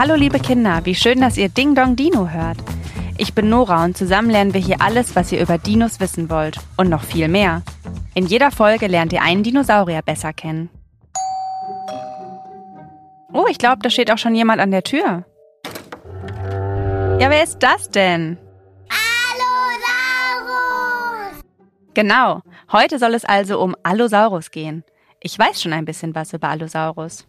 Hallo liebe Kinder, wie schön, dass ihr Ding Dong Dino hört. Ich bin Nora und zusammen lernen wir hier alles, was ihr über Dinos wissen wollt und noch viel mehr. In jeder Folge lernt ihr einen Dinosaurier besser kennen. Oh, ich glaube, da steht auch schon jemand an der Tür. Ja, wer ist das denn? Allosaurus! Genau, heute soll es also um Allosaurus gehen. Ich weiß schon ein bisschen was über Allosaurus.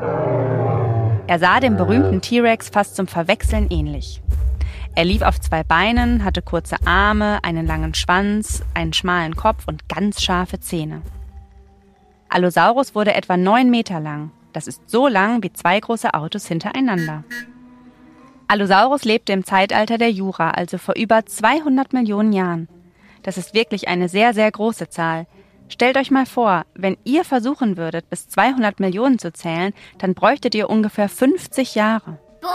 Er sah dem berühmten T-Rex fast zum Verwechseln ähnlich. Er lief auf zwei Beinen, hatte kurze Arme, einen langen Schwanz, einen schmalen Kopf und ganz scharfe Zähne. Allosaurus wurde etwa neun Meter lang. Das ist so lang wie zwei große Autos hintereinander. Allosaurus lebte im Zeitalter der Jura, also vor über 200 Millionen Jahren. Das ist wirklich eine sehr, sehr große Zahl. Stellt euch mal vor, wenn ihr versuchen würdet, bis 200 Millionen zu zählen, dann bräuchtet ihr ungefähr 50 Jahre. Boah!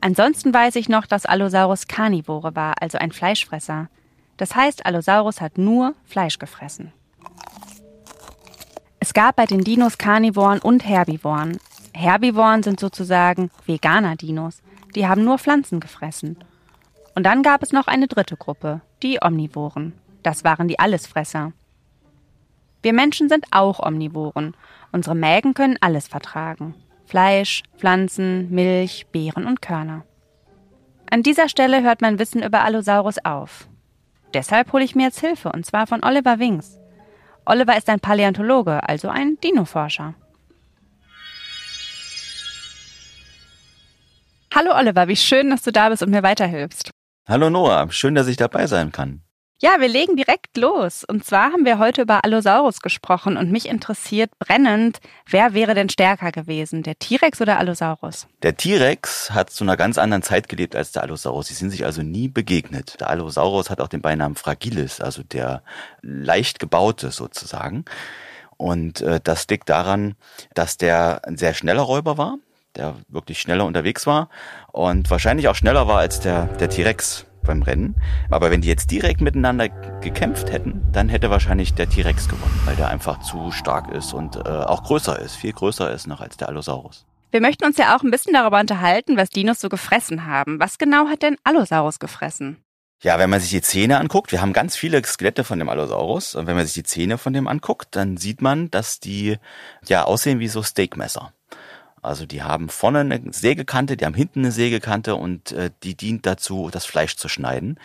Ansonsten weiß ich noch, dass Allosaurus Karnivore war, also ein Fleischfresser. Das heißt, Allosaurus hat nur Fleisch gefressen. Es gab bei den Dinos Karnivoren und Herbivoren. Herbivoren sind sozusagen veganer Dinos. Die haben nur Pflanzen gefressen. Und dann gab es noch eine dritte Gruppe, die Omnivoren. Das waren die Allesfresser. Wir Menschen sind auch Omnivoren. Unsere Mägen können alles vertragen. Fleisch, Pflanzen, Milch, Beeren und Körner. An dieser Stelle hört mein Wissen über Allosaurus auf. Deshalb hole ich mir jetzt Hilfe, und zwar von Oliver Wings. Oliver ist ein Paläontologe, also ein Dinoforscher. Hallo Oliver, wie schön, dass du da bist und mir weiterhilfst. Hallo Noah, schön, dass ich dabei sein kann. Ja, wir legen direkt los. Und zwar haben wir heute über Allosaurus gesprochen und mich interessiert brennend, wer wäre denn stärker gewesen, der T-Rex oder Allosaurus? Der T-Rex hat zu einer ganz anderen Zeit gelebt als der Allosaurus. Sie sind sich also nie begegnet. Der Allosaurus hat auch den Beinamen Fragilis, also der leicht gebaute sozusagen. Und äh, das liegt daran, dass der ein sehr schneller Räuber war, der wirklich schneller unterwegs war und wahrscheinlich auch schneller war als der, der T-Rex beim Rennen. Aber wenn die jetzt direkt miteinander gekämpft hätten, dann hätte wahrscheinlich der T-Rex gewonnen, weil der einfach zu stark ist und äh, auch größer ist, viel größer ist noch als der Allosaurus. Wir möchten uns ja auch ein bisschen darüber unterhalten, was Dinos so gefressen haben. Was genau hat denn Allosaurus gefressen? Ja, wenn man sich die Zähne anguckt, wir haben ganz viele Skelette von dem Allosaurus und wenn man sich die Zähne von dem anguckt, dann sieht man, dass die ja aussehen wie so Steakmesser. Also die haben vorne eine Sägekante, die haben hinten eine Sägekante und äh, die dient dazu, das Fleisch zu schneiden.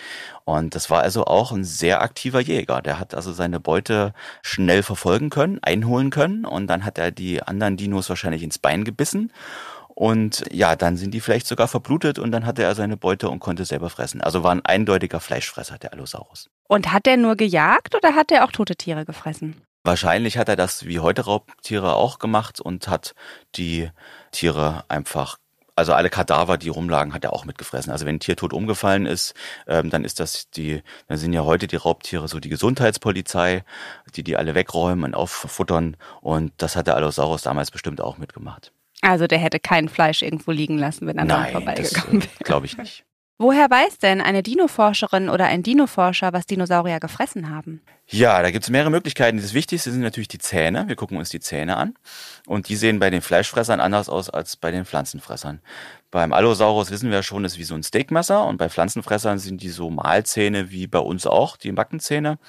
Und das war also auch ein sehr aktiver Jäger. Der hat also seine Beute schnell verfolgen können, einholen können und dann hat er die anderen Dinos wahrscheinlich ins Bein gebissen. Und ja, dann sind die vielleicht sogar verblutet und dann hatte er seine Beute und konnte selber fressen. Also war ein eindeutiger Fleischfresser, der Allosaurus. Und hat er nur gejagt oder hat er auch tote Tiere gefressen? Wahrscheinlich hat er das wie heute Raubtiere auch gemacht und hat die Tiere einfach, also alle Kadaver, die rumlagen, hat er auch mitgefressen. Also wenn ein Tier tot umgefallen ist, ähm, dann ist das die, dann sind ja heute die Raubtiere so die Gesundheitspolizei, die die alle wegräumen und auffuttern. Und das hat der Allosaurus damals bestimmt auch mitgemacht. Also der hätte kein Fleisch irgendwo liegen lassen, wenn er Nein, das vorbeigekommen wäre. glaube ich nicht. Woher weiß denn eine Dinoforscherin oder ein Dinoforscher, was Dinosaurier gefressen haben? Ja, da gibt es mehrere Möglichkeiten. Das Wichtigste sind natürlich die Zähne. Wir gucken uns die Zähne an. Und die sehen bei den Fleischfressern anders aus als bei den Pflanzenfressern. Beim Allosaurus wissen wir schon, ist wie so ein Steakmesser. Und bei Pflanzenfressern sind die so Mahlzähne wie bei uns auch, die Backenzähne.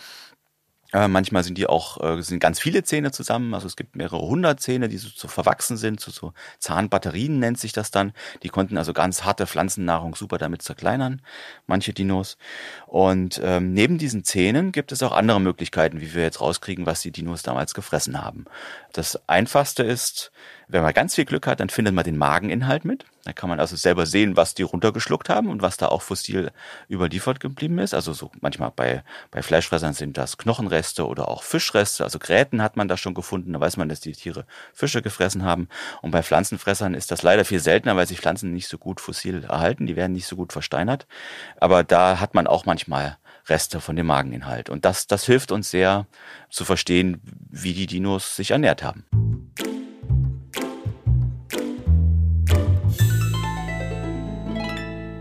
Äh, manchmal sind die auch, äh, sind ganz viele Zähne zusammen. Also es gibt mehrere hundert Zähne, die so, so verwachsen sind, so, so Zahnbatterien nennt sich das dann. Die konnten also ganz harte Pflanzennahrung super damit zerkleinern, manche Dinos. Und ähm, neben diesen Zähnen gibt es auch andere Möglichkeiten, wie wir jetzt rauskriegen, was die Dinos damals gefressen haben. Das einfachste ist, wenn man ganz viel Glück hat, dann findet man den Mageninhalt mit. Da kann man also selber sehen, was die runtergeschluckt haben und was da auch fossil überliefert geblieben ist. Also so manchmal bei, bei Fleischfressern sind das Knochenreste oder auch Fischreste. Also Gräten hat man da schon gefunden. Da weiß man, dass die Tiere Fische gefressen haben. Und bei Pflanzenfressern ist das leider viel seltener, weil sich Pflanzen nicht so gut fossil erhalten. Die werden nicht so gut versteinert. Aber da hat man auch manchmal Reste von dem Mageninhalt. Und das, das hilft uns sehr zu verstehen, wie die Dinos sich ernährt haben.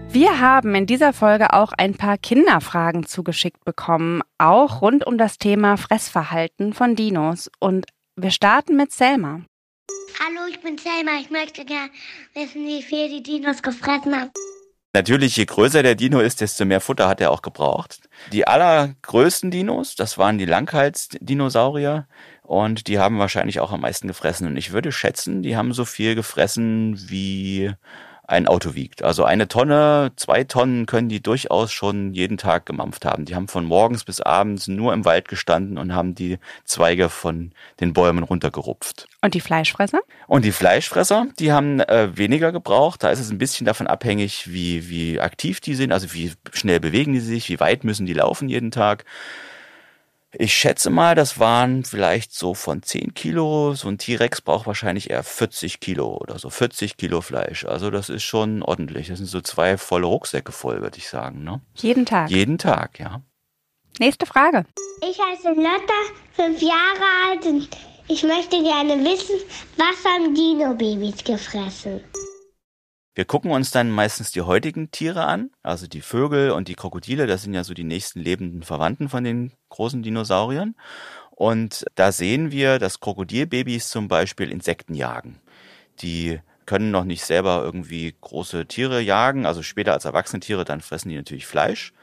Wir haben in dieser Folge auch ein paar Kinderfragen zugeschickt bekommen, auch rund um das Thema Fressverhalten von Dinos. Und wir starten mit Selma. Hallo, ich bin Selma. Ich möchte gerne wissen, wie viel die Dinos gefressen haben. Natürlich, je größer der Dino ist, desto mehr Futter hat er auch gebraucht. Die allergrößten Dinos, das waren die Langhalsdinosaurier und die haben wahrscheinlich auch am meisten gefressen. Und ich würde schätzen, die haben so viel gefressen wie ein Auto wiegt. Also eine Tonne, zwei Tonnen können die durchaus schon jeden Tag gemampft haben. Die haben von morgens bis abends nur im Wald gestanden und haben die Zweige von den Bäumen runtergerupft. Und die Fleischfresser? Und die Fleischfresser, die haben äh, weniger gebraucht. Da ist es ein bisschen davon abhängig, wie, wie aktiv die sind, also wie schnell bewegen die sich, wie weit müssen die laufen jeden Tag. Ich schätze mal, das waren vielleicht so von 10 Kilo. So ein T-Rex braucht wahrscheinlich eher 40 Kilo oder so 40 Kilo Fleisch. Also das ist schon ordentlich. Das sind so zwei volle Rucksäcke voll, würde ich sagen. Ne? Jeden Tag. Jeden Tag, ja. Nächste Frage. Ich heiße Lotta, fünf Jahre alt und ich möchte gerne wissen, was haben Dino-Babys gefressen? Wir gucken uns dann meistens die heutigen Tiere an, also die Vögel und die Krokodile, das sind ja so die nächsten lebenden Verwandten von den großen Dinosauriern. Und da sehen wir, dass Krokodilbabys zum Beispiel Insekten jagen. Die können noch nicht selber irgendwie große Tiere jagen, also später als erwachsene Tiere, dann fressen die natürlich Fleisch.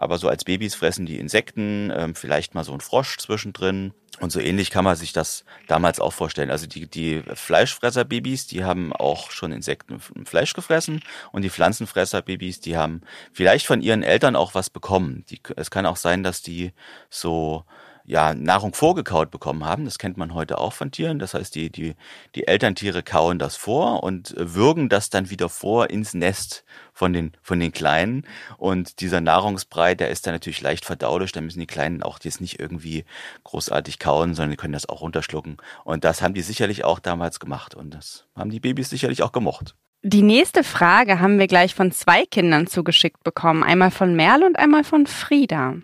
Aber so als Babys fressen die Insekten, ähm, vielleicht mal so ein Frosch zwischendrin. Und so ähnlich kann man sich das damals auch vorstellen. Also die, die Fleischfresser-Babys, die haben auch schon Insekten und Fleisch gefressen. Und die Pflanzenfresser-Babys, die haben vielleicht von ihren Eltern auch was bekommen. Die, es kann auch sein, dass die so ja, Nahrung vorgekaut bekommen haben. Das kennt man heute auch von Tieren. Das heißt, die, die, die Elterntiere kauen das vor und würgen das dann wieder vor ins Nest von den, von den Kleinen. Und dieser Nahrungsbrei, der ist dann natürlich leicht verdaulich. Da müssen die Kleinen auch jetzt nicht irgendwie großartig kauen, sondern die können das auch runterschlucken. Und das haben die sicherlich auch damals gemacht. Und das haben die Babys sicherlich auch gemocht. Die nächste Frage haben wir gleich von zwei Kindern zugeschickt bekommen. Einmal von Merle und einmal von Frieda.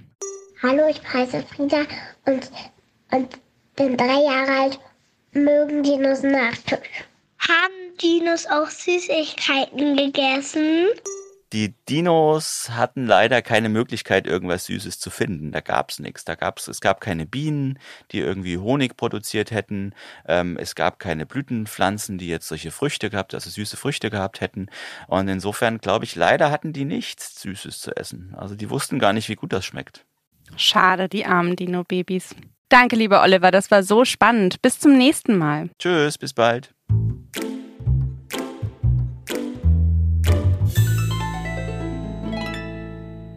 Hallo, ich heiße Frieda und, und bin drei Jahre alt, mögen Dinos Nachtisch. Haben Dinos auch Süßigkeiten gegessen? Die Dinos hatten leider keine Möglichkeit, irgendwas Süßes zu finden. Da gab's nichts. Da gab's, es gab keine Bienen, die irgendwie Honig produziert hätten. Ähm, es gab keine Blütenpflanzen, die jetzt solche Früchte gehabt, also süße Früchte gehabt hätten. Und insofern glaube ich, leider hatten die nichts Süßes zu essen. Also die wussten gar nicht, wie gut das schmeckt. Schade, die armen Dino-Babys. Danke, lieber Oliver, das war so spannend. Bis zum nächsten Mal. Tschüss, bis bald.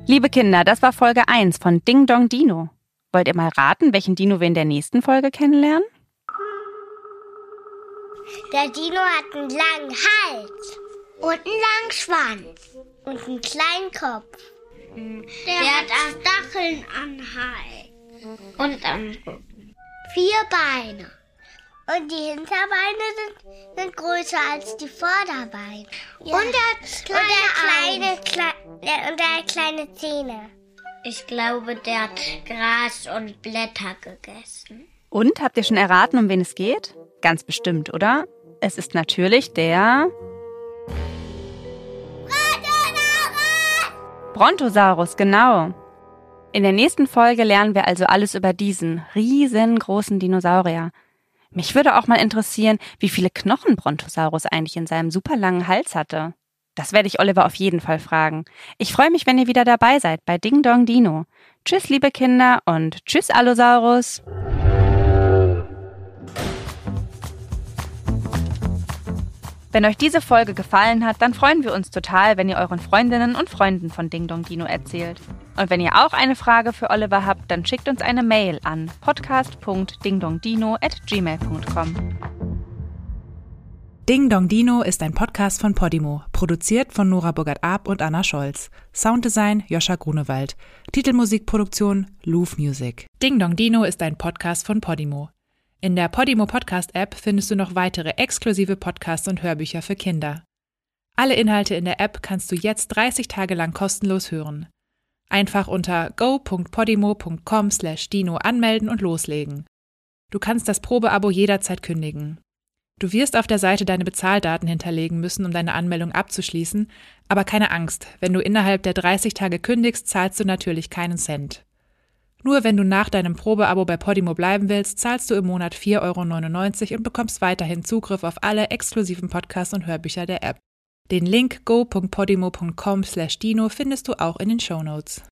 Liebe Kinder, das war Folge 1 von Ding Dong Dino. Wollt ihr mal raten, welchen Dino wir in der nächsten Folge kennenlernen? Der Dino hat einen langen Hals und einen langen Schwanz und einen kleinen Kopf. Der, hat auch Stacheln am Hals und am Rücken. Vier Beine. Und die Hinterbeine sind, sind größer als die Vorderbeine. Und er hat kleine, und kleine, klei- und er hat kleine Zähne. Ich glaube, der hat Gras und Blätter gegessen. Und habt ihr schon erraten, um wen es geht? Ganz bestimmt, oder? Es ist natürlich der Brontosaurus, genau. In der nächsten Folge lernen wir also alles über diesen riesengroßen Dinosaurier. Mich würde auch mal interessieren, wie viele Knochen Brontosaurus eigentlich in seinem super langen Hals hatte. Das werde ich Oliver auf jeden Fall fragen. Ich freue mich, wenn ihr wieder dabei seid bei Ding Dong Dino. Tschüss, liebe Kinder und tschüss, Allosaurus. Wenn euch diese Folge gefallen hat, dann freuen wir uns total, wenn ihr euren Freundinnen und Freunden von Ding Dong Dino erzählt. Und wenn ihr auch eine Frage für Oliver habt, dann schickt uns eine Mail an podcast.dingdongdino@gmail.com. Ding Dong Dino ist ein Podcast von Podimo, produziert von Nora Burgert-Ab und Anna Scholz. Sounddesign Joscha Grunewald. Titelmusikproduktion Louvre Music. Ding Dong Dino ist ein Podcast von Podimo. In der Podimo Podcast App findest du noch weitere exklusive Podcasts und Hörbücher für Kinder. Alle Inhalte in der App kannst du jetzt 30 Tage lang kostenlos hören. Einfach unter go.podimo.com/dino anmelden und loslegen. Du kannst das Probeabo jederzeit kündigen. Du wirst auf der Seite deine Bezahldaten hinterlegen müssen, um deine Anmeldung abzuschließen, aber keine Angst, wenn du innerhalb der 30 Tage kündigst, zahlst du natürlich keinen Cent. Nur wenn du nach deinem Probeabo bei Podimo bleiben willst, zahlst du im Monat 4,99 Euro und bekommst weiterhin Zugriff auf alle exklusiven Podcasts und Hörbücher der App. Den Link go.podimo.com/dino findest du auch in den Show Notes.